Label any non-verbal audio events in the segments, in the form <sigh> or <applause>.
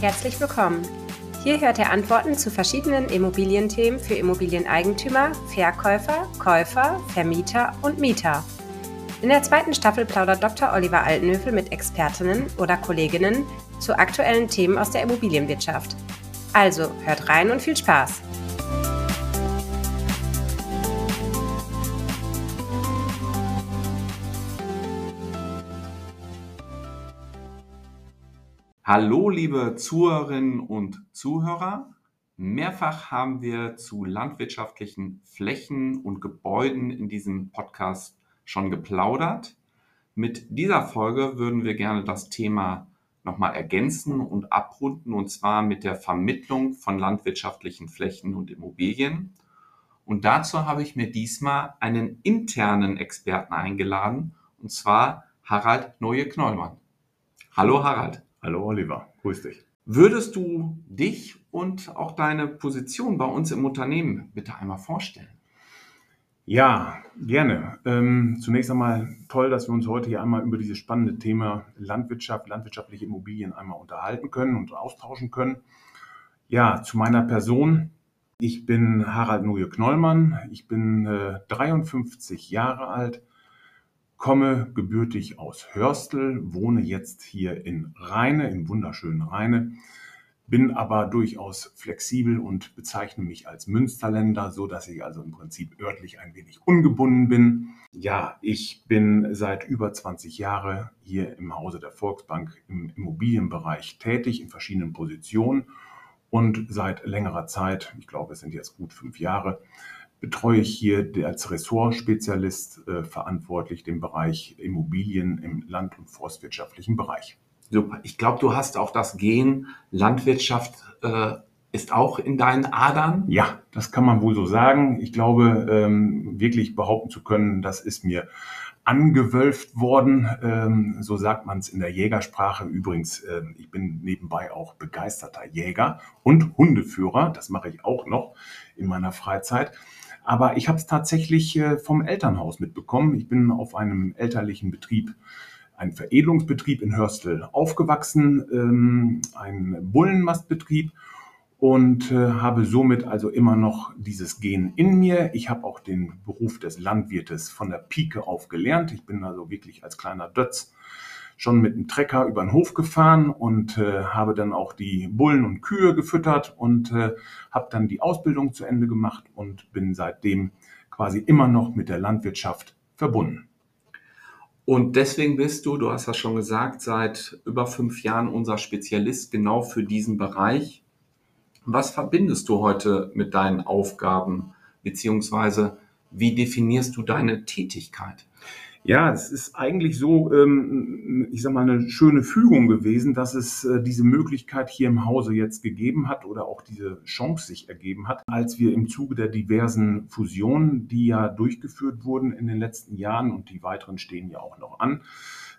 Herzlich willkommen. Hier hört ihr Antworten zu verschiedenen Immobilienthemen für Immobilieneigentümer, Verkäufer, Käufer, Vermieter und Mieter. In der zweiten Staffel plaudert Dr. Oliver Altenhöfel mit Expertinnen oder Kolleginnen zu aktuellen Themen aus der Immobilienwirtschaft. Also hört rein und viel Spaß! Hallo, liebe Zuhörerinnen und Zuhörer. Mehrfach haben wir zu landwirtschaftlichen Flächen und Gebäuden in diesem Podcast schon geplaudert. Mit dieser Folge würden wir gerne das Thema nochmal ergänzen und abrunden, und zwar mit der Vermittlung von landwirtschaftlichen Flächen und Immobilien. Und dazu habe ich mir diesmal einen internen Experten eingeladen, und zwar Harald Neue-Knollmann. Hallo Harald. Hallo Oliver, grüß dich. Würdest du dich und auch deine Position bei uns im Unternehmen bitte einmal vorstellen? Ja, gerne. Ähm, zunächst einmal toll, dass wir uns heute hier einmal über dieses spannende Thema Landwirtschaft, landwirtschaftliche Immobilien einmal unterhalten können und austauschen können. Ja, zu meiner Person. Ich bin Harald Nuje Knollmann. Ich bin äh, 53 Jahre alt, komme gebürtig aus Hörstel, wohne jetzt hier in Rheine, im wunderschönen Rheine, bin aber durchaus flexibel und bezeichne mich als Münsterländer, so dass ich also im Prinzip örtlich ein wenig ungebunden bin. Ja, ich bin seit über 20 Jahren hier im Hause der Volksbank im Immobilienbereich tätig in verschiedenen Positionen und seit längerer Zeit, ich glaube, es sind jetzt gut fünf Jahre, betreue ich hier als Ressortspezialist äh, verantwortlich den Bereich Immobilien im land- und forstwirtschaftlichen Bereich. Super. Ich glaube, du hast auch das Gen Landwirtschaft äh, ist auch in deinen Adern. Ja, das kann man wohl so sagen. Ich glaube, ähm, wirklich behaupten zu können, das ist mir angewölft worden. Ähm, so sagt man es in der Jägersprache. Übrigens, äh, ich bin nebenbei auch begeisterter Jäger und Hundeführer. Das mache ich auch noch in meiner Freizeit. Aber ich habe es tatsächlich äh, vom Elternhaus mitbekommen. Ich bin auf einem elterlichen Betrieb, ein Veredelungsbetrieb in Hörstel aufgewachsen, ähm, ein Bullenmastbetrieb und äh, habe somit also immer noch dieses Gen in mir. Ich habe auch den Beruf des Landwirtes von der Pike auf gelernt. Ich bin also wirklich als kleiner Dötz schon mit dem Trecker über den Hof gefahren und äh, habe dann auch die Bullen und Kühe gefüttert und äh, habe dann die Ausbildung zu Ende gemacht und bin seitdem quasi immer noch mit der Landwirtschaft verbunden. Und deswegen bist du, du hast das schon gesagt, seit über fünf Jahren unser Spezialist genau für diesen Bereich. Was verbindest du heute mit deinen Aufgaben, beziehungsweise wie definierst du deine Tätigkeit? Ja, es ist eigentlich so, ähm, ich sag mal, eine schöne Fügung gewesen, dass es äh, diese Möglichkeit hier im Hause jetzt gegeben hat oder auch diese Chance sich ergeben hat, als wir im Zuge der diversen Fusionen, die ja durchgeführt wurden in den letzten Jahren und die weiteren stehen ja auch noch an,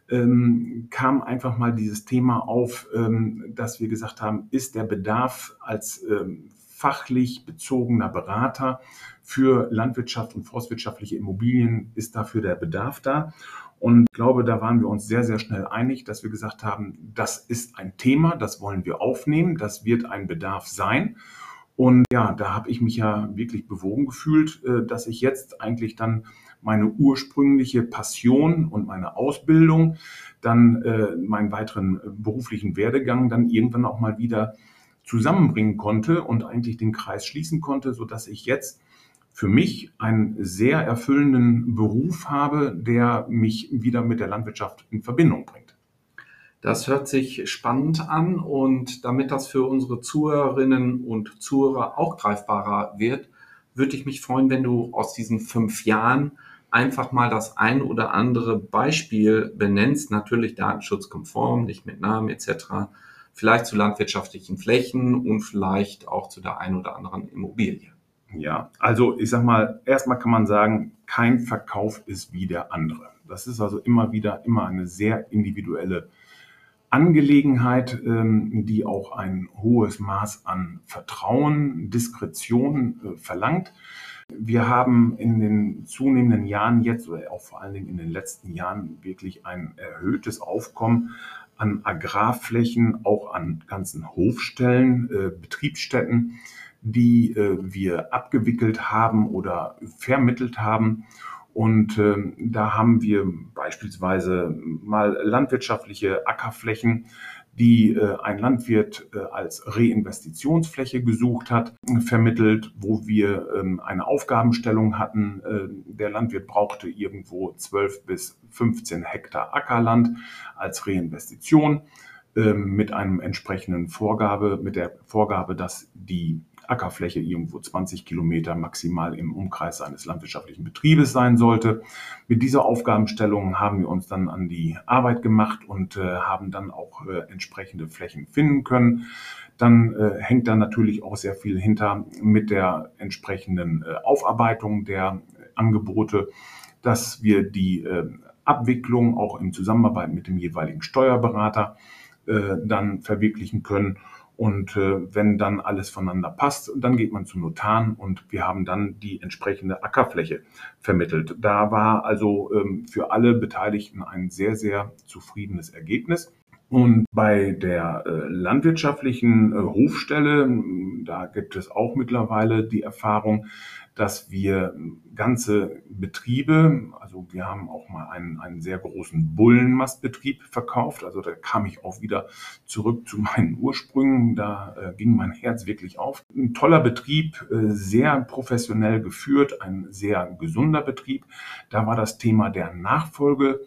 ähm, kam einfach mal dieses Thema auf, ähm, dass wir gesagt haben, ist der Bedarf als fachlich bezogener Berater für Landwirtschaft und forstwirtschaftliche Immobilien ist dafür der Bedarf da. Und ich glaube, da waren wir uns sehr, sehr schnell einig, dass wir gesagt haben, das ist ein Thema, das wollen wir aufnehmen, das wird ein Bedarf sein. Und ja, da habe ich mich ja wirklich bewogen gefühlt, äh, dass ich jetzt eigentlich dann meine ursprüngliche Passion und meine Ausbildung, dann äh, meinen weiteren beruflichen Werdegang dann irgendwann auch mal wieder zusammenbringen konnte und eigentlich den Kreis schließen konnte, so dass ich jetzt für mich einen sehr erfüllenden Beruf habe, der mich wieder mit der Landwirtschaft in Verbindung bringt. Das hört sich spannend an und damit das für unsere Zuhörerinnen und Zuhörer auch greifbarer wird, würde ich mich freuen, wenn du aus diesen fünf Jahren einfach mal das ein oder andere Beispiel benennst, natürlich datenschutzkonform, nicht mit Namen etc., vielleicht zu landwirtschaftlichen Flächen und vielleicht auch zu der ein oder anderen Immobilie. Ja, also ich sag mal, erstmal kann man sagen, kein Verkauf ist wie der andere. Das ist also immer wieder immer eine sehr individuelle Angelegenheit, ähm, die auch ein hohes Maß an Vertrauen, Diskretion äh, verlangt. Wir haben in den zunehmenden Jahren jetzt oder auch vor allen Dingen in den letzten Jahren wirklich ein erhöhtes Aufkommen an Agrarflächen, auch an ganzen Hofstellen, äh, Betriebsstätten, die äh, wir abgewickelt haben oder vermittelt haben. Und äh, da haben wir beispielsweise mal landwirtschaftliche Ackerflächen, die äh, ein Landwirt äh, als Reinvestitionsfläche gesucht hat, vermittelt, wo wir ähm, eine Aufgabenstellung hatten. Äh, der Landwirt brauchte irgendwo 12 bis 15 Hektar Ackerland als Reinvestition ähm, mit einem entsprechenden Vorgabe, mit der Vorgabe, dass die Ackerfläche irgendwo 20 Kilometer maximal im Umkreis eines landwirtschaftlichen Betriebes sein sollte. Mit dieser Aufgabenstellung haben wir uns dann an die Arbeit gemacht und äh, haben dann auch äh, entsprechende Flächen finden können. Dann äh, hängt da natürlich auch sehr viel hinter mit der entsprechenden äh, Aufarbeitung der Angebote, dass wir die äh, Abwicklung auch in Zusammenarbeit mit dem jeweiligen Steuerberater äh, dann verwirklichen können und äh, wenn dann alles voneinander passt, dann geht man zum Notar und wir haben dann die entsprechende Ackerfläche vermittelt. Da war also ähm, für alle Beteiligten ein sehr, sehr zufriedenes Ergebnis. Und bei der äh, landwirtschaftlichen äh, Hofstelle, da gibt es auch mittlerweile die Erfahrung, dass wir ganze Betriebe, also wir haben auch mal einen, einen sehr großen Bullenmastbetrieb verkauft, also da kam ich auch wieder zurück zu meinen Ursprüngen, da äh, ging mein Herz wirklich auf. Ein toller Betrieb, äh, sehr professionell geführt, ein sehr gesunder Betrieb. Da war das Thema der Nachfolge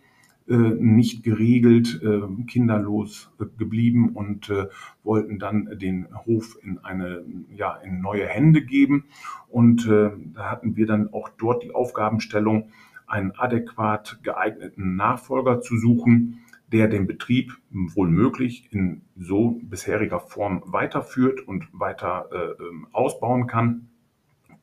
nicht geregelt, äh, kinderlos geblieben und äh, wollten dann den Hof in eine, ja, in neue Hände geben. Und da hatten wir dann auch dort die Aufgabenstellung, einen adäquat geeigneten Nachfolger zu suchen, der den Betrieb wohl möglich in so bisheriger Form weiterführt und weiter äh, ähm, ausbauen kann.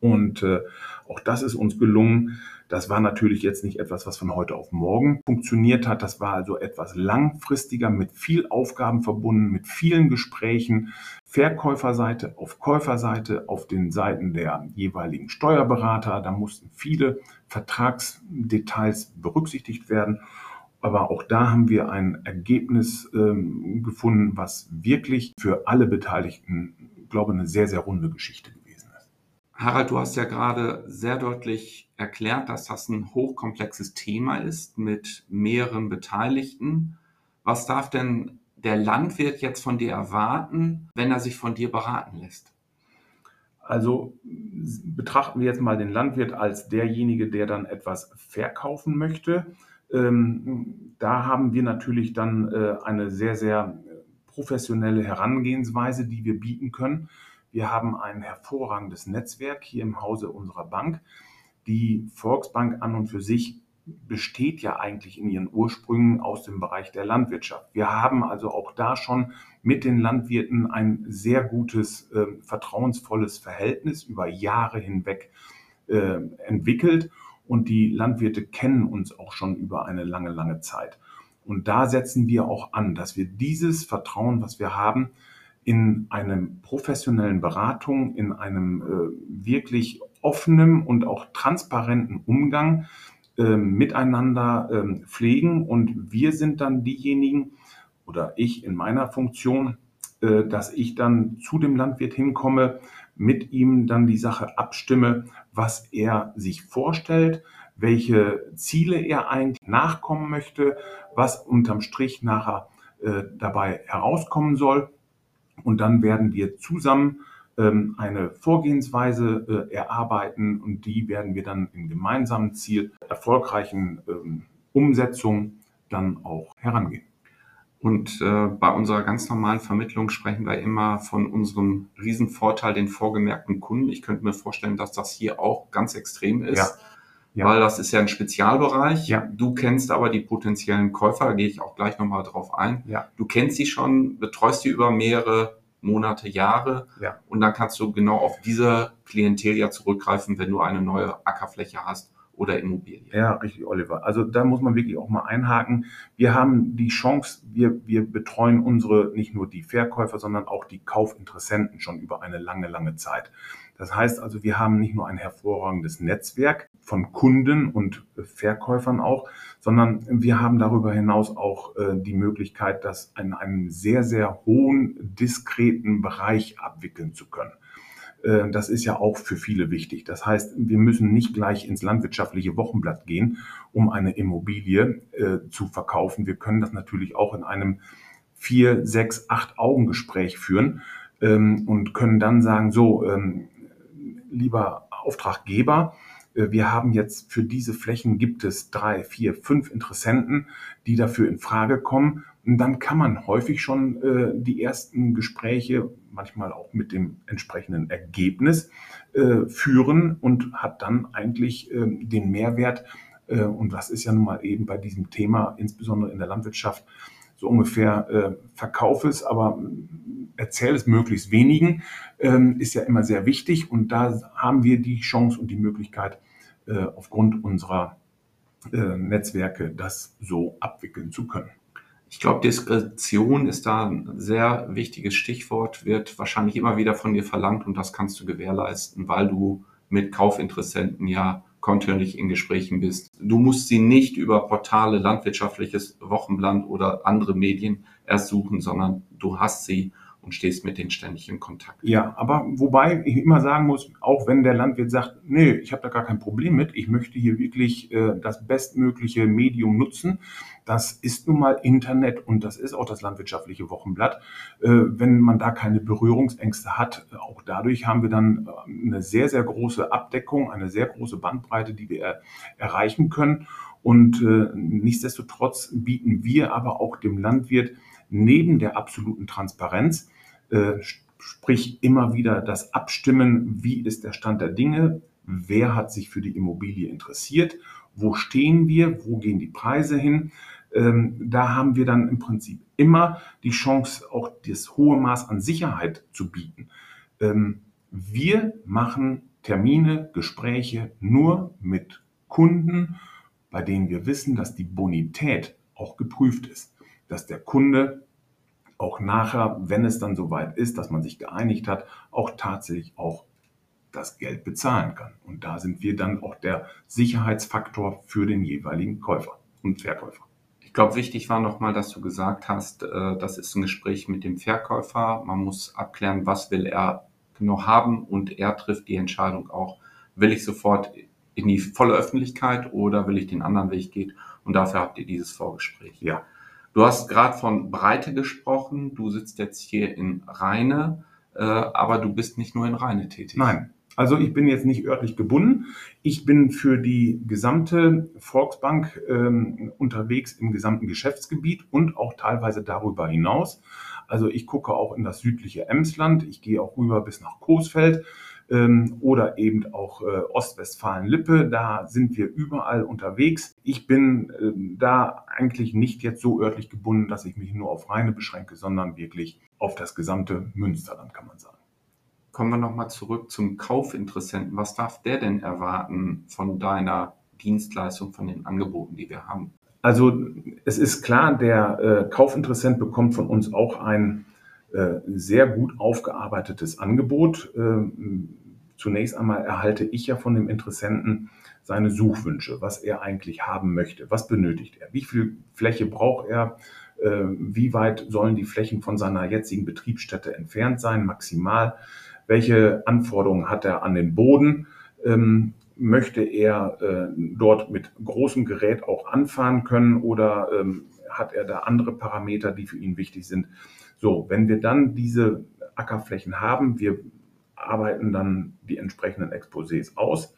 Und äh, auch das ist uns gelungen. Das war natürlich jetzt nicht etwas, was von heute auf morgen funktioniert hat. Das war also etwas langfristiger, mit viel Aufgaben verbunden, mit vielen Gesprächen. Verkäuferseite, auf Käuferseite, auf den Seiten der jeweiligen Steuerberater. Da mussten viele Vertragsdetails berücksichtigt werden. Aber auch da haben wir ein Ergebnis ähm, gefunden, was wirklich für alle Beteiligten, glaube ich, eine sehr, sehr runde Geschichte Harald, du hast ja gerade sehr deutlich erklärt, dass das ein hochkomplexes Thema ist mit mehreren Beteiligten. Was darf denn der Landwirt jetzt von dir erwarten, wenn er sich von dir beraten lässt? Also betrachten wir jetzt mal den Landwirt als derjenige, der dann etwas verkaufen möchte. Ähm, da haben wir natürlich dann äh, eine sehr, sehr professionelle Herangehensweise, die wir bieten können. Wir haben ein hervorragendes Netzwerk hier im Hause unserer Bank. Die Volksbank an und für sich besteht ja eigentlich in ihren Ursprüngen aus dem Bereich der Landwirtschaft. Wir haben also auch da schon mit den Landwirten ein sehr gutes, äh, vertrauensvolles Verhältnis über Jahre hinweg äh, entwickelt und die Landwirte kennen uns auch schon über eine lange, lange Zeit. Und da setzen wir auch an, dass wir dieses Vertrauen, was wir haben, in einem professionellen Beratung, in einem äh, wirklich offenen und auch transparenten Umgang äh, miteinander äh, pflegen. Und wir sind dann diejenigen, oder ich in meiner Funktion, äh, dass ich dann zu dem Landwirt hinkomme, mit ihm dann die Sache abstimme, was er sich vorstellt, welche Ziele er eigentlich nachkommen möchte, was unterm Strich nachher äh, dabei herauskommen soll. Und dann werden wir zusammen ähm, eine Vorgehensweise äh, erarbeiten und die werden wir dann im gemeinsamen Ziel erfolgreichen ähm, Umsetzung dann auch herangehen. Und äh, bei unserer ganz normalen Vermittlung sprechen wir immer von unserem Riesenvorteil, den vorgemerkten Kunden. Ich könnte mir vorstellen, dass das hier auch ganz extrem ist, ja. Ja. weil das ist ja ein Spezialbereich. Ja. Du kennst aber die potenziellen Käufer, da gehe ich auch gleich nochmal drauf ein. Ja. Du kennst sie schon, betreust die über mehrere Monate, Jahre. Ja. Und dann kannst du genau auf diese Klientel ja zurückgreifen, wenn du eine neue Ackerfläche hast oder Immobilie. Ja, richtig, Oliver. Also da muss man wirklich auch mal einhaken. Wir haben die Chance, wir, wir betreuen unsere, nicht nur die Verkäufer, sondern auch die Kaufinteressenten schon über eine lange, lange Zeit. Das heißt also, wir haben nicht nur ein hervorragendes Netzwerk von Kunden und Verkäufern auch, sondern wir haben darüber hinaus auch äh, die Möglichkeit, das in einem sehr, sehr hohen, diskreten Bereich abwickeln zu können. Äh, das ist ja auch für viele wichtig. Das heißt, wir müssen nicht gleich ins landwirtschaftliche Wochenblatt gehen, um eine Immobilie äh, zu verkaufen. Wir können das natürlich auch in einem vier, sechs, acht Augengespräch führen ähm, und können dann sagen, so, ähm, lieber Auftraggeber, äh, wir haben jetzt für diese Flächen gibt es drei, vier, fünf Interessenten, die dafür in Frage kommen. Und dann kann man häufig schon äh, die ersten Gespräche, manchmal auch mit dem entsprechenden Ergebnis, äh, führen und hat dann eigentlich äh, den Mehrwert. Äh, und das ist ja nun mal eben bei diesem Thema, insbesondere in der Landwirtschaft, so ungefähr äh, verkauf es, aber erzähl es möglichst wenigen, ähm, ist ja immer sehr wichtig. Und da haben wir die Chance und die Möglichkeit, äh, aufgrund unserer äh, Netzwerke das so abwickeln zu können. Ich glaube, Diskretion ist da ein sehr wichtiges Stichwort, wird wahrscheinlich immer wieder von dir verlangt und das kannst du gewährleisten, weil du mit Kaufinteressenten ja kontinuierlich in Gesprächen bist. Du musst sie nicht über Portale, landwirtschaftliches Wochenblatt oder andere Medien erst suchen, sondern du hast sie und stehst mit denen ständig in Kontakt. Ja, aber wobei ich immer sagen muss, auch wenn der Landwirt sagt, nee, ich habe da gar kein Problem mit, ich möchte hier wirklich äh, das bestmögliche Medium nutzen, das ist nun mal Internet und das ist auch das landwirtschaftliche Wochenblatt. Äh, wenn man da keine Berührungsängste hat, auch dadurch haben wir dann äh, eine sehr, sehr große Abdeckung, eine sehr große Bandbreite, die wir er erreichen können. Und äh, nichtsdestotrotz bieten wir aber auch dem Landwirt neben der absoluten Transparenz, äh, sprich immer wieder das Abstimmen, wie ist der Stand der Dinge, wer hat sich für die Immobilie interessiert, wo stehen wir, wo gehen die Preise hin. Ähm, da haben wir dann im Prinzip immer die Chance, auch das hohe Maß an Sicherheit zu bieten. Ähm, wir machen Termine, Gespräche nur mit Kunden, bei denen wir wissen, dass die Bonität auch geprüft ist dass der Kunde auch nachher, wenn es dann soweit ist, dass man sich geeinigt hat, auch tatsächlich auch das Geld bezahlen kann. Und da sind wir dann auch der Sicherheitsfaktor für den jeweiligen Käufer und Verkäufer. Ich glaube, wichtig war nochmal, dass du gesagt hast, äh, das ist ein Gespräch mit dem Verkäufer. Man muss abklären, was will er genau haben und er trifft die Entscheidung auch, will ich sofort in die volle Öffentlichkeit oder will ich den anderen Weg gehen? Und dafür habt ihr dieses Vorgespräch. Ja, Du hast gerade von Breite gesprochen. Du sitzt jetzt hier in Rheine, äh, aber du bist nicht nur in Rheine tätig. Nein. Also ich bin jetzt nicht örtlich gebunden. Ich bin für die gesamte Volksbank ähm, unterwegs im gesamten Geschäftsgebiet und auch teilweise darüber hinaus. Also ich gucke auch in das südliche Emsland. Ich gehe auch rüber bis nach Coesfeld ähm, oder eben auch äh, Ostwestfalen-Lippe. Da sind wir überall unterwegs. Ich bin äh, da eigentlich nicht jetzt so örtlich gebunden, dass ich mich nur auf Rheine beschränke, sondern wirklich auf das gesamte Münsterland, kann man sagen. Kommen wir nochmal zurück zum Kaufinteressenten. Was darf der denn erwarten von deiner Dienstleistung, von den Angeboten, die wir haben? Also es ist klar, der äh, Kaufinteressent bekommt von uns auch ein äh, sehr gut aufgearbeitetes Angebot. Äh, Zunächst einmal erhalte ich ja von dem Interessenten seine Suchwünsche, was er eigentlich haben möchte, was benötigt er, wie viel Fläche braucht er, äh, wie weit sollen die Flächen von seiner jetzigen Betriebsstätte entfernt sein, maximal, welche Anforderungen hat er an den Boden, ähm, möchte er äh, dort mit großem Gerät auch anfahren können oder ähm, hat er da andere Parameter, die für ihn wichtig sind. So, wenn wir dann diese Ackerflächen haben, wir arbeiten dann die entsprechenden Exposés aus.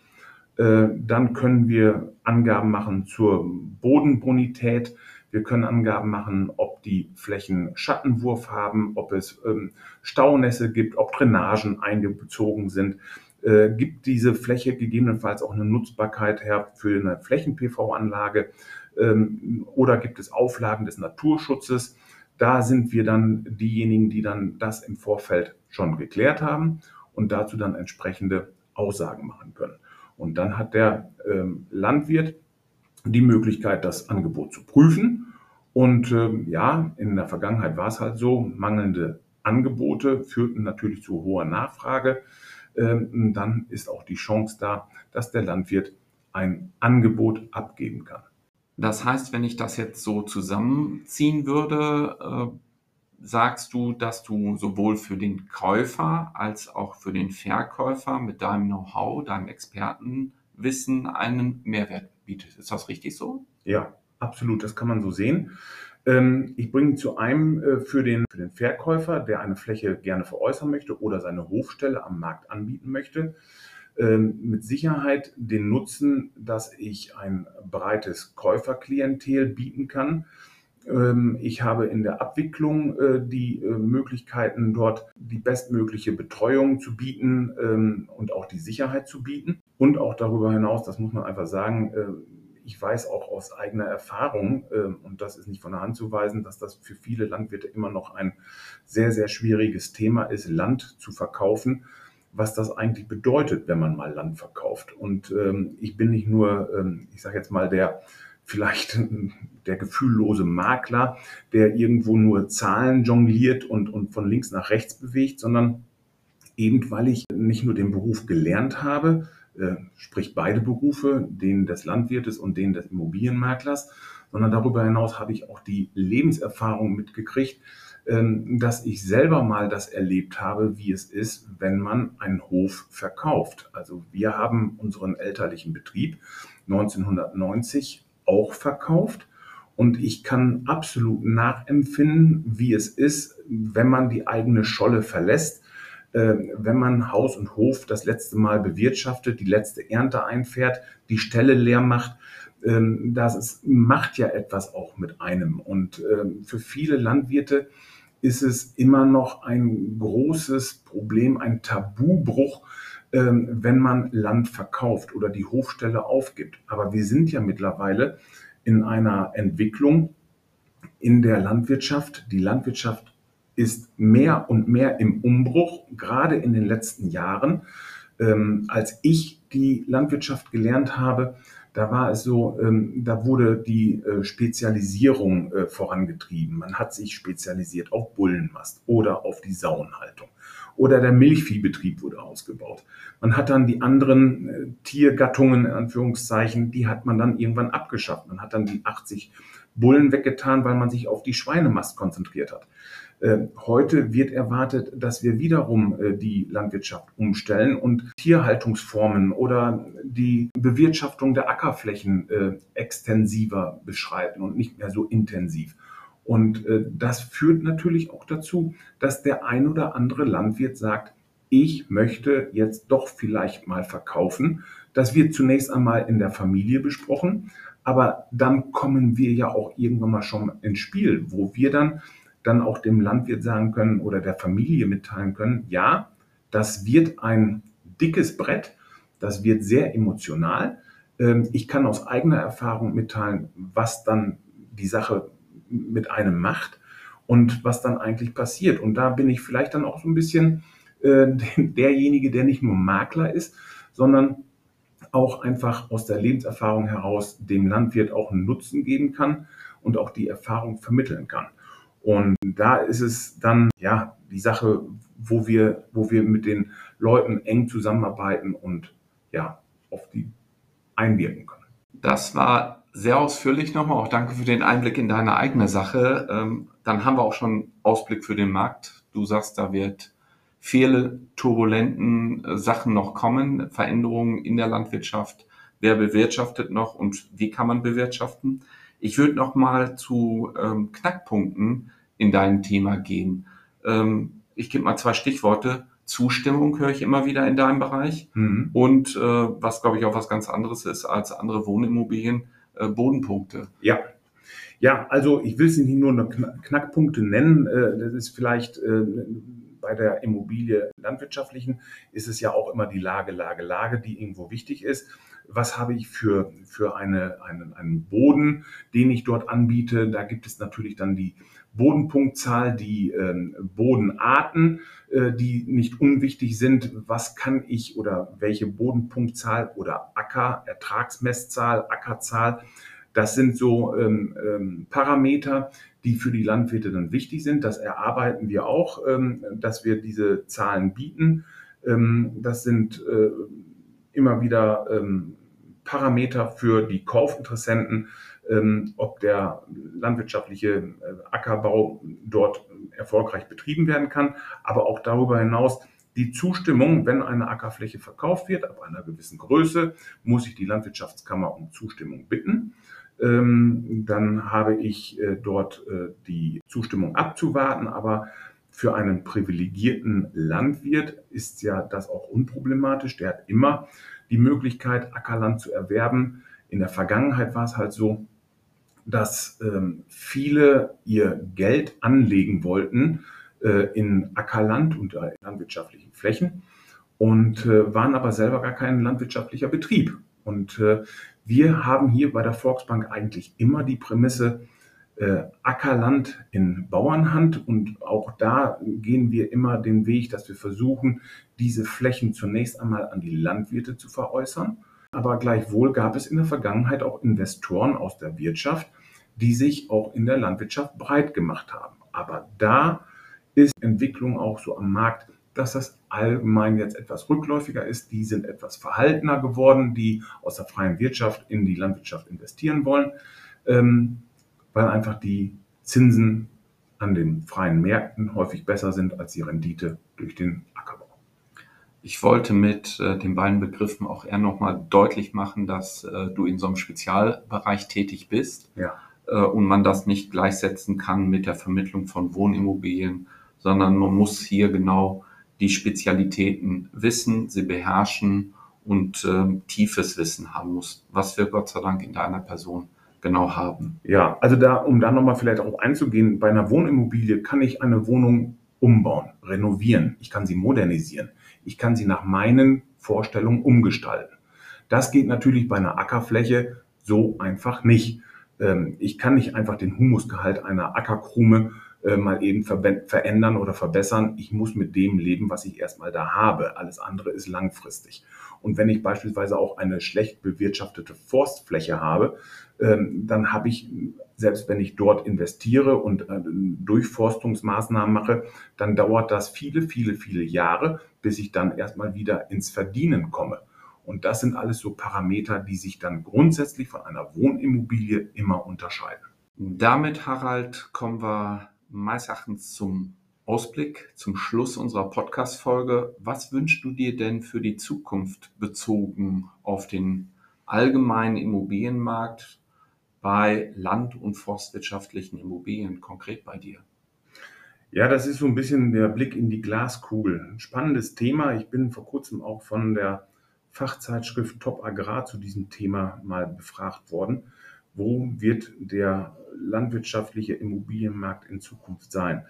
Äh, dann können wir Angaben machen zur Bodenbonität. Wir können Angaben machen, ob die Flächen Schattenwurf haben, ob es ähm, Staunässe gibt, ob Drainagen eingezogen sind. Äh, gibt diese Fläche gegebenenfalls auch eine Nutzbarkeit her für eine Flächen-PV-Anlage ähm, oder gibt es Auflagen des Naturschutzes? Da sind wir dann diejenigen, die dann das im Vorfeld schon geklärt haben und dazu dann entsprechende Aussagen machen können. Und dann hat der ähm, Landwirt die Möglichkeit, das Angebot zu prüfen. Und ähm, ja, in der Vergangenheit war es halt so, mangelnde Angebote führten natürlich zu hoher Nachfrage. ähm, dann ist auch die Chance da, dass der Landwirt ein Angebot abgeben kann. Das heißt, wenn ich das jetzt so zusammenziehen würde, äh, sagst du, dass du sowohl für den Käufer als auch für den Verkäufer mit deinem Know-how, deinem Expertenwissen einen Mehrwert bietest. Ist das richtig so? Ja, absolut. Das kann man so sehen. Ähm, ich bringe zu einem äh, für den, für den Verkäufer, der eine Fläche gerne veräußern möchte oder seine Hofstelle am Markt anbieten möchte, ähm, mit Sicherheit den Nutzen, dass ich ein breites Käuferklientel bieten kann. Ähm, ich habe in der Abwicklung äh, die äh, Möglichkeiten, dort die bestmögliche Betreuung zu bieten und auch die Sicherheit zu bieten. Und auch darüber hinaus, das muss man einfach sagen, ich weiß auch aus eigener Erfahrung, ähm, und das ist nicht von der Hand zu weisen, dass das für viele Landwirte immer noch ein sehr, sehr schwieriges Thema ist, Land zu verkaufen, was das eigentlich bedeutet, wenn man mal Land verkauft. Und ähm, ich bin nicht nur, ähm, ich sage jetzt mal, der vielleicht der gefühllose Makler, der irgendwo nur Zahlen jongliert und, und von links nach rechts bewegt, sondern eben weil ich nicht nur den Beruf gelernt habe, äh, sprich beide Berufe, den des Landwirtes und den des Immobilienmaklers, sondern darüber hinaus habe ich auch die Lebenserfahrung mitgekriegt, ähm, dass ich selber mal das erlebt habe, wie es ist, wenn man einen Hof verkauft. Also wir haben unseren elterlichen Betrieb 1990 auch verkauft. Und ich kann absolut nachempfinden, wie es ist, wenn man die eigene Scholle verlässt ähm, wenn man Haus und Hof das letzte Mal bewirtschaftet, die letzte Ernte einfährt, die Stelle leer macht, ähm, das ist, macht ja etwas auch mit einem. Und ähm, für viele Landwirte ist es immer noch ein großes Problem, ein Tabubruch, wenn man Land verkauft oder die Hofstelle aufgibt. Aber wir sind ja mittlerweile in einer Entwicklung in der Landwirtschaft. Die Landwirtschaft ist mehr und mehr im Umbruch, gerade in den letzten Jahren. Ähm, als ich die Landwirtschaft gelernt habe, da war es so, ähm, da wurde die äh, Spezialisierung äh, vorangetrieben. Man hat sich spezialisiert auf Bullenmast oder auf die Sauenhaltung. Oder der Milchviehbetrieb wurde ausgebaut. Man hat dann die anderen äh, Tiergattungen, in Anführungszeichen, die hat man dann irgendwann abgeschafft. Man hat dann die 80 Bullen weggetan, weil man sich auf die Schweinemast konzentriert hat. Ähm, heute wird erwartet, dass wir wiederum äh, die Landwirtschaft umstellen und Tierhaltungsformen oder die Bewirtschaftung der Ackerflächen äh, extensiver beschreiten und nicht mehr so intensiv. Und äh, das führt natürlich auch dazu, dass der ein oder andere Landwirt sagt, ich möchte jetzt doch vielleicht mal verkaufen. Das wird zunächst einmal in der Familie besprochen, aber dann kommen wir ja auch irgendwann mal schon ins Spiel, wo wir dann dann auch dem Landwirt sagen können oder der Familie mitteilen können, ja, das wird ein dickes Brett, das wird sehr emotional. Ähm, ich kann aus eigener Erfahrung mitteilen, was dann die Sache mit einem macht und was dann eigentlich passiert. Und da bin ich vielleicht dann auch so ein bisschen äh, <laughs> derjenige, der nicht nur Makler ist, sondern auch einfach aus der Lebenserfahrung heraus dem Landwirt auch einen Nutzen geben kann und auch die Erfahrung vermitteln kann. Und da ist es dann, ja, die Sache, wo wir, wo wir mit den Leuten eng zusammenarbeiten und ja, auf die einwirken können. Das war sehr ausführlich nochmal. Auch danke für den Einblick in deine eigene Sache. Ähm, dann haben wir auch schon Ausblick für den Markt. Du sagst, da wird viele turbulenten äh, Sachen noch kommen, Veränderungen in der Landwirtschaft. Wer bewirtschaftet noch und wie kann man bewirtschaften? Ich würde noch mal zu ähm, Knackpunkten in deinem Thema gehen. Ähm, ich gebe mal zwei Stichworte. Zustimmung höre ich immer wieder in deinem Bereich. Mhm. Und äh, was, glaube ich, auch was ganz anderes ist als andere Wohnimmobilien, äh, Bodenpunkte. Ja. Ja, also ich will sie nicht nur Knackpunkte nennen. Äh, das ist vielleicht äh, bei der Immobilie landwirtschaftlichen ist es ja auch immer die Lage, Lage, Lage, die irgendwo wichtig ist was habe ich für, für eine, einen, einen Boden, den ich dort anbiete. Da gibt es natürlich dann die Bodenpunktzahl, die ähm, Bodenarten, äh, die nicht unwichtig sind. Was kann ich oder welche Bodenpunktzahl oder Acker, Ertragsmesszahl, Ackerzahl, das sind so ähm, ähm, Parameter, die für die Landwirte dann wichtig sind. Das erarbeiten wir auch, ähm, dass wir diese Zahlen bieten. Ähm, das sind äh, immer wieder ähm, Parameter für die Kaufinteressenten, ähm, ob der landwirtschaftliche äh, Ackerbau dort erfolgreich betrieben werden kann, aber auch darüber hinaus die Zustimmung, wenn eine Ackerfläche verkauft wird, ab einer gewissen Größe, muss ich die Landwirtschaftskammer um Zustimmung bitten. Ähm, dann habe ich äh, dort äh, die Zustimmung abzuwarten, aber für einen privilegierten Landwirt ist ja das auch unproblematisch. Der hat immer die Möglichkeit, Ackerland zu erwerben. In der Vergangenheit war es halt so, dass ähm, viele ihr Geld anlegen wollten äh, in Ackerland und äh, landwirtschaftlichen Flächen und äh, waren aber selber gar kein landwirtschaftlicher Betrieb. Und äh, wir haben hier bei der Volksbank eigentlich immer die Prämisse, äh, Ackerland in Bauernhand und auch da gehen wir immer den Weg, dass wir versuchen, diese Flächen zunächst einmal an die Landwirte zu veräußern. Aber gleichwohl gab es in der Vergangenheit auch Investoren aus der Wirtschaft, die sich auch in der Landwirtschaft breit gemacht haben. Aber da ist Entwicklung auch so am Markt, dass das allgemein jetzt etwas rückläufiger ist. Die sind etwas verhaltener geworden, die aus der freien Wirtschaft in die Landwirtschaft investieren wollen. Ähm, weil einfach die Zinsen an den freien Märkten häufig besser sind als die Rendite durch den Ackerbau. Ich wollte mit äh, den beiden Begriffen auch eher nochmal deutlich machen, dass äh, du in so einem Spezialbereich tätig bist ja. äh, und man das nicht gleichsetzen kann mit der Vermittlung von Wohnimmobilien, sondern man muss hier genau die Spezialitäten wissen, sie beherrschen und ähm, tiefes Wissen haben muss, was wir Gott sei Dank in deiner Person genau haben. Ja, also da, um da nochmal vielleicht auch einzugehen, bei einer Wohnimmobilie kann ich eine Wohnung umbauen, renovieren, ich kann sie modernisieren, ich kann sie nach meinen Vorstellungen umgestalten. Das geht natürlich bei einer Ackerfläche so einfach nicht. Ähm, ich kann nicht einfach den Humusgehalt einer Ackerkrume äh, mal eben verändern oder verbessern. Ich muss mit dem leben, was ich erstmal da habe. Alles andere ist langfristig. Und wenn ich beispielsweise auch eine schlecht bewirtschaftete Forstfläche habe, ähm, dann habe ich, selbst wenn ich dort investiere und äh, Durchforstungsmaßnahmen mache, dann dauert das viele, viele, viele Jahre, bis ich dann erstmal wieder ins Verdienen komme. Und das sind alles so Parameter, die sich dann grundsätzlich von einer Wohnimmobilie immer unterscheiden. Damit, Harald, kommen wir meines Erachtens zum Ausblick, zum Schluss unserer Podcast-Folge. Was wünschst du dir denn für die Zukunft bezogen auf den allgemeinen Immobilienmarkt bei land- und forstwirtschaftlichen Immobilien, konkret bei dir? Ja, das ist so ein bisschen der Blick in die Glaskugel. Ein spannendes Thema. Ich bin vor kurzem auch von der Fachzeitschrift Top Agrar zu diesem Thema mal befragt worden. Wo wird der landwirtschaftliche Immobilienmarkt in Zukunft sein?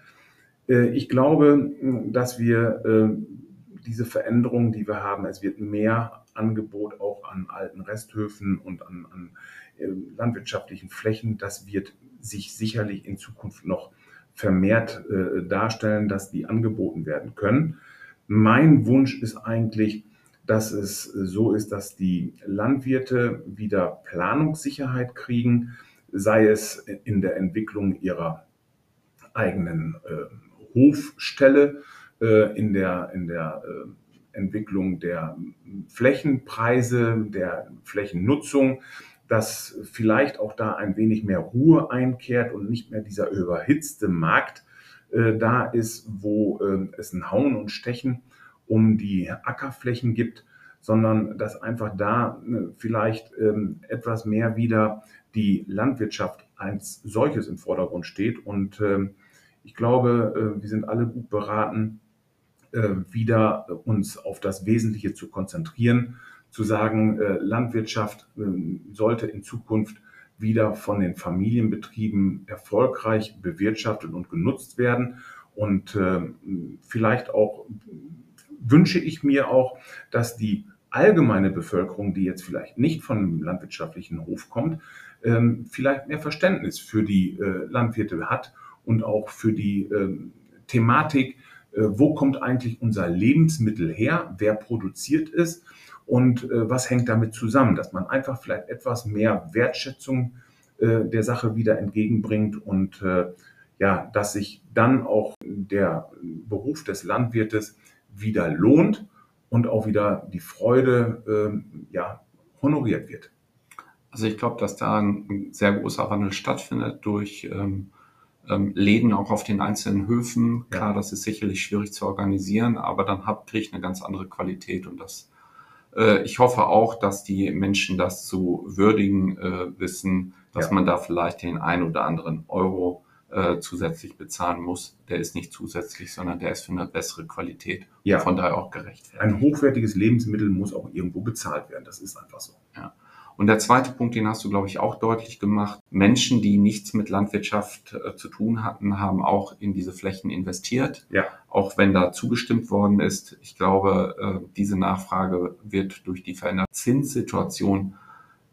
Äh, ich glaube, dass wir äh, diese Veränderungen, die wir haben, es wird mehr Angebot auch an alten Resthöfen und an, an äh, landwirtschaftlichen Flächen, das wird sich sicherlich in Zukunft noch vermehrt darstellen, dass die angeboten werden können. Mein Wunsch ist eigentlich, dass es so ist, dass die Landwirte wieder Planungssicherheit kriegen, sei es in der Entwicklung ihrer eigenen äh, Hofstelle, äh, in der, in der äh, Entwicklung der Flächenpreise, der Flächennutzung, dass vielleicht auch da ein wenig mehr Ruhe einkehrt und nicht mehr dieser überhitzte Markt äh, da ist, wo äh, es ein Hauen und Stechen um die Ackerflächen gibt, sondern dass einfach da äh, vielleicht ähm, etwas mehr wieder die Landwirtschaft als solches im Vordergrund steht. Und ähm, ich glaube, äh, wir sind alle gut beraten, äh, wieder uns auf das Wesentliche zu konzentrieren, zu sagen, äh, Landwirtschaft ähm, sollte in Zukunft wieder von den Familienbetrieben erfolgreich bewirtschaftet und genutzt werden. Und vielleicht auch wünsche ich mir auch, dass die allgemeine Bevölkerung, die jetzt vielleicht nicht von einem landwirtschaftlichen Hof kommt, ähm, vielleicht mehr Verständnis für die äh, Landwirte hat und auch für die ähm, Thematik, äh, wo kommt eigentlich unser Lebensmittel her, wer produziert es und äh, was hängt damit zusammen, dass man einfach vielleicht etwas mehr Wertschätzung der Sache wieder entgegenbringt und ja, dass sich dann auch der Beruf des Landwirtes wieder lohnt und auch wieder die Freude ähm, ja, honoriert wird. Also ich glaube, dass da ein sehr großer Wandel stattfindet durch ähm, ähm, Läden auch auf den einzelnen Höfen. Klar, ja. das ist sicherlich schwierig zu organisieren, aber dann habt kriege ich eine ganz andere Qualität und das äh, ich hoffe auch, dass die Menschen das zu würdigen äh, wissen, dass ja. man da vielleicht den ein oder anderen Euro äh, zusätzlich bezahlen muss. Der ist nicht zusätzlich, sondern der ist für eine bessere Qualität. Ja. Von daher auch gerechtfertigt. Ein hochwertiges Lebensmittel muss auch irgendwo bezahlt werden. Das ist einfach so. Ja. Und der zweite Punkt, den hast du, glaube ich, auch deutlich gemacht. Menschen, die nichts mit Landwirtschaft äh, zu tun hatten, haben auch in diese Flächen investiert. Ja. Auch wenn da zugestimmt worden ist. Ich glaube, äh, diese Nachfrage wird durch die veränderte Zinssituation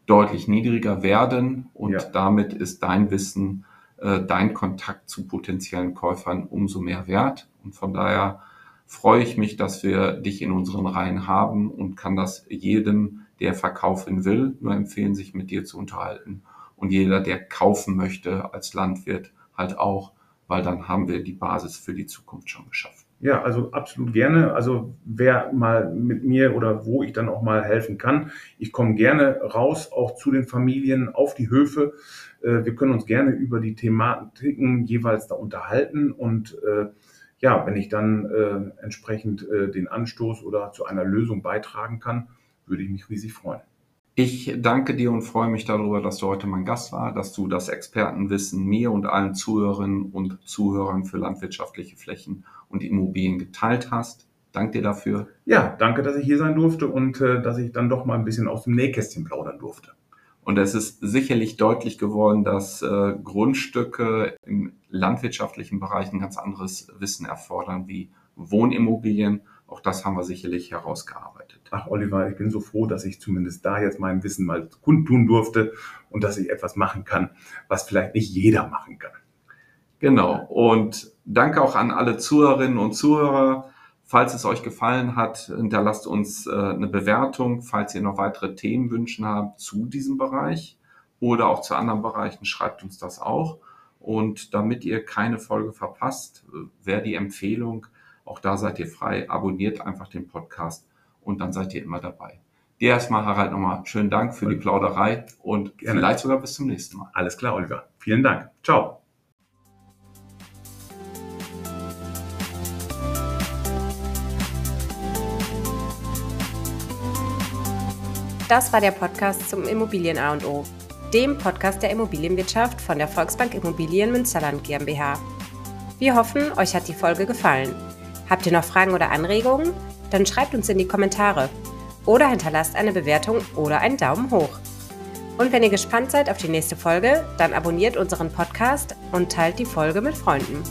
deutlich niedriger werden. Und ja. damit ist dein Wissen, äh, dein Kontakt zu potenziellen Käufern umso mehr wert. Und von daher freue ich mich, dass wir dich in unseren Reihen haben und kann das jedem der verkaufen will, nur empfehlen, sich mit dir zu unterhalten. Und jeder, der kaufen möchte als Landwirt, halt auch, weil dann haben wir die Basis für die Zukunft schon geschaffen. Ja, also absolut gerne. Also wer mal mit mir oder wo ich dann auch mal helfen kann, ich komme gerne raus, auch zu den Familien, auf die Höfe. Äh, wir können uns gerne über die Thematiken jeweils da unterhalten und äh, ja, wenn ich dann äh, entsprechend den Anstoß oder zu einer Lösung beitragen kann, würde ich mich riesig freuen. Ich danke dir und freue mich darüber, dass du heute mein Gast war, dass du das Expertenwissen mir und allen Zuhörerinnen und Zuhörern für landwirtschaftliche Flächen und Immobilien geteilt hast. Danke dir dafür. Ja, danke, dass ich hier sein durfte und äh, dass ich dann doch mal ein bisschen aus dem Nähkästchen plaudern durfte. Und es ist sicherlich deutlich geworden, dass äh, Grundstücke im landwirtschaftlichen Bereich ein ganz anderes Wissen erfordern wie Wohnimmobilien. Auch das haben wir sicherlich herausgearbeitet ach Oliver, ich bin so froh, dass ich zumindest da jetzt mein Wissen mal kundtun durfte und dass ich etwas machen kann, was vielleicht nicht jeder machen kann. Genau. Und danke auch an alle Zuhörerinnen und Zuhörer. Falls es euch gefallen hat, hinterlasst uns äh, eine Bewertung. Falls ihr noch weitere Themenwünsche habt zu diesem Bereich oder auch zu anderen Bereichen, schreibt uns das auch. Und damit ihr keine Folge verpasst, äh, wäre die Empfehlung, auch da seid ihr frei, abonniert einfach den Podcast und dann seid ihr immer dabei. Dir erstmal, Harald, nochmal schönen Dank für die Plauderei und Gerne. vielleicht sogar bis zum nächsten Mal. Alles klar, Oliver. Vielen Dank. Ciao. Das war der Podcast zum Immobilien A und O, dem Podcast der Immobilienwirtschaft von der Volksbank Immobilien Münsterland GmbH. Wir hoffen, euch hat die Folge gefallen. Habt ihr noch Fragen oder Anregungen? dann schreibt uns in die Kommentare oder hinterlasst eine Bewertung oder einen Daumen hoch. Und wenn ihr gespannt seid auf die nächste Folge, dann abonniert unseren Podcast und teilt die Folge mit Freunden.